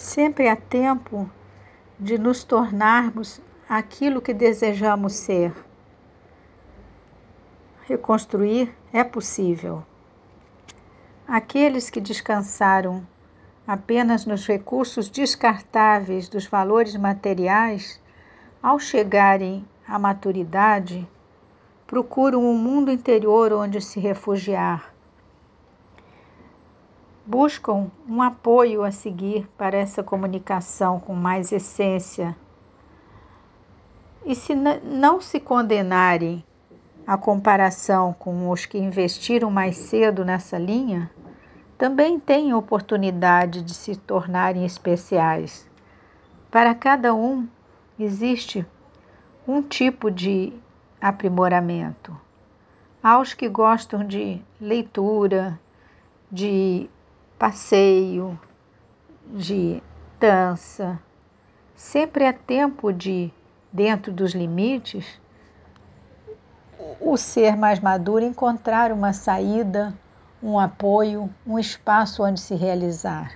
Sempre há tempo de nos tornarmos aquilo que desejamos ser. Reconstruir é possível. Aqueles que descansaram apenas nos recursos descartáveis dos valores materiais, ao chegarem à maturidade, procuram um mundo interior onde se refugiar. Buscam um apoio a seguir para essa comunicação com mais essência. E se não se condenarem à comparação com os que investiram mais cedo nessa linha, também têm oportunidade de se tornarem especiais. Para cada um existe um tipo de aprimoramento. Aos que gostam de leitura, de passeio, de dança, sempre é tempo de, dentro dos limites, o ser mais maduro encontrar uma saída um apoio, um espaço onde se realizar.